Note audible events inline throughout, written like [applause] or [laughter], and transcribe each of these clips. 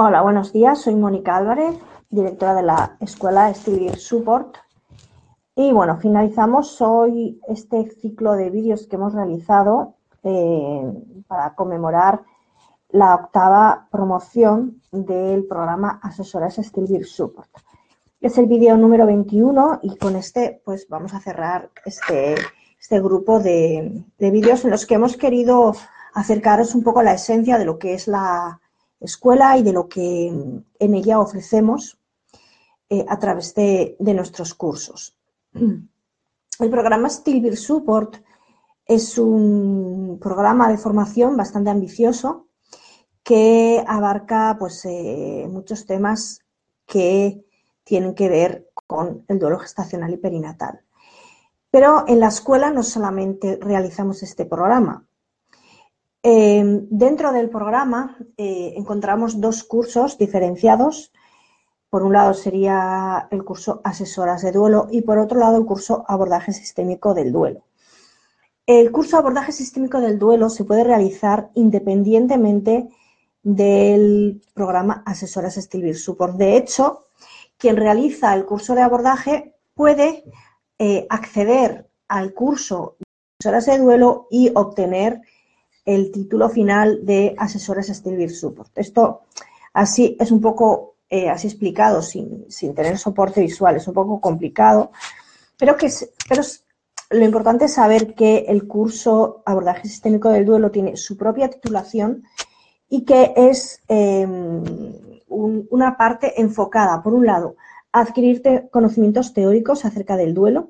Hola, buenos días. Soy Mónica Álvarez, directora de la Escuela Steel Support. Y bueno, finalizamos hoy este ciclo de vídeos que hemos realizado eh, para conmemorar la octava promoción del programa Asesoras Steel Support. Es el vídeo número 21 y con este pues vamos a cerrar este, este grupo de, de vídeos en los que hemos querido acercaros un poco a la esencia de lo que es la, escuela y de lo que en ella ofrecemos eh, a través de, nuestros cursos. [clears throat] El programa Stillbeer Support es un programa de formación bastante ambicioso que abarca pues, eh, muchos temas que tienen que ver con el duelo gestacional y perinatal. Pero en la escuela no solamente realizamos este programa, eh, dentro del programa eh, encontramos dos cursos diferenciados. Por un lado sería el curso Asesoras de Duelo y por otro lado el curso Abordaje Sistémico del Duelo. El curso Abordaje Sistémico del Duelo se puede realizar independientemente del programa Asesoras Estilvir Support. De hecho, quien realiza el curso de abordaje puede eh, acceder al curso de Asesoras de Duelo y obtener el título final de Asesores Steel Support. Esto así es un poco eh, así explicado, sin, tener soporte visual, es un poco complicado, pero, que pero lo importante es saber que el curso Abordaje Sistémico del Duelo tiene su propia titulación y que es em, una parte enfocada, por un lado, a adquirir conocimientos teóricos acerca del duelo,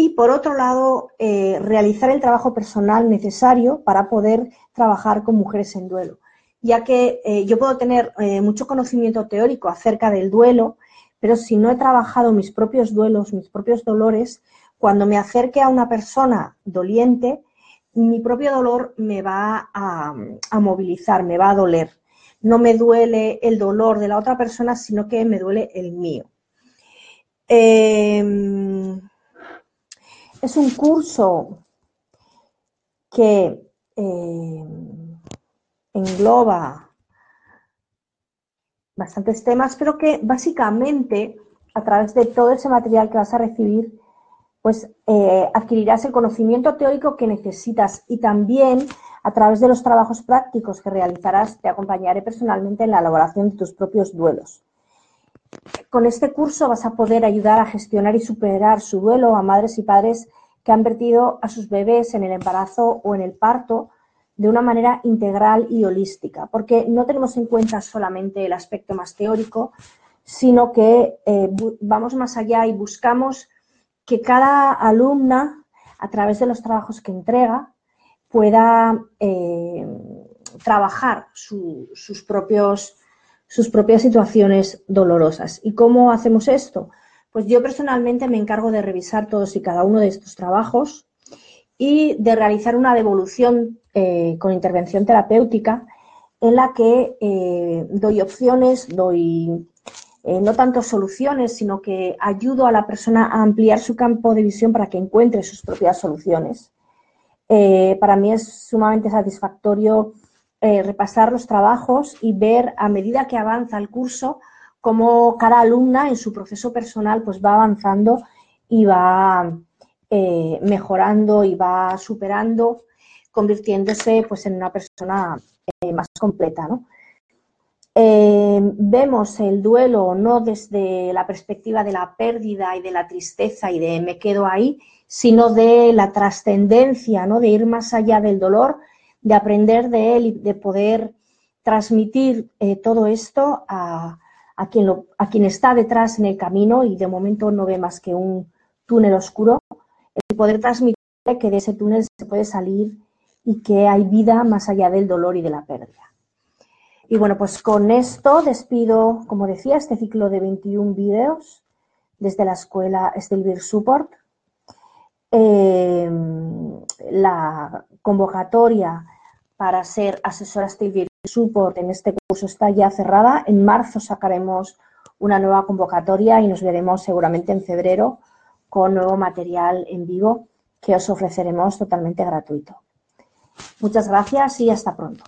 y por otro lado, eh, realizar el trabajo personal necesario para poder trabajar con mujeres en duelo, ya que eh, yo puedo tener eh, mucho conocimiento teórico acerca del duelo, pero si no he trabajado mis propios duelos, mis propios dolores, cuando me acerque a una persona doliente, mi propio dolor me va a, a movilizar, me va a doler. No me duele el dolor de la otra persona, sino que me duele el mío. Eh, es un curso que eh, engloba bastantes temas, pero que básicamente a través de todo ese material que vas a recibir, pues eh, adquirirás el conocimiento teórico que necesitas y también a través de los trabajos prácticos que realizarás te acompañaré personalmente en la elaboración de tus propios duelos. Con este curso vas a poder ayudar a gestionar y superar su duelo a madres y padres que han vertido a sus bebés en el embarazo o en el parto de una manera integral y holística, porque no tenemos en cuenta solamente el aspecto más teórico, sino que eh, vamos más allá y buscamos que cada alumna, a través de los trabajos que entrega, pueda eh, trabajar sus propios sus propias situaciones dolorosas. ¿Y cómo hacemos esto? Pues yo personalmente me encargo de revisar todos y cada uno de estos trabajos y de realizar una devolución eh, con intervención terapéutica en la que eh, doy opciones, doy eh, no tanto soluciones, sino que ayudo a la persona a ampliar su campo de visión para que encuentre sus propias soluciones. para mí es sumamente satisfactorio eh, repasar los trabajos y ver a medida que avanza el curso cómo cada alumna en su proceso personal pues va avanzando y va eh, mejorando y va superando, convirtiéndose pues en una persona eh, más completa, vemos el duelo no desde la perspectiva de la pérdida y de la tristeza y de me quedo ahí, sino de la trascendencia, ¿no? De ir más allá del dolor de aprender de él y de poder transmitir eh, todo esto a, quien lo, a quien está detrás en el camino y de momento no ve más que un túnel oscuro, el poder transmitir que de ese túnel se puede salir y que hay vida más allá del dolor y de la pérdida. Y bueno, pues con esto despido, como decía, este ciclo de 21 vídeos desde la escuela Stilvir Support. Eh, la convocatoria para ser asesora Stilvir Support en este curso está ya cerrada. En marzo sacaremos una nueva convocatoria y nos veremos seguramente en febrero con nuevo material en vivo que os ofreceremos totalmente gratuito. Muchas gracias y hasta pronto.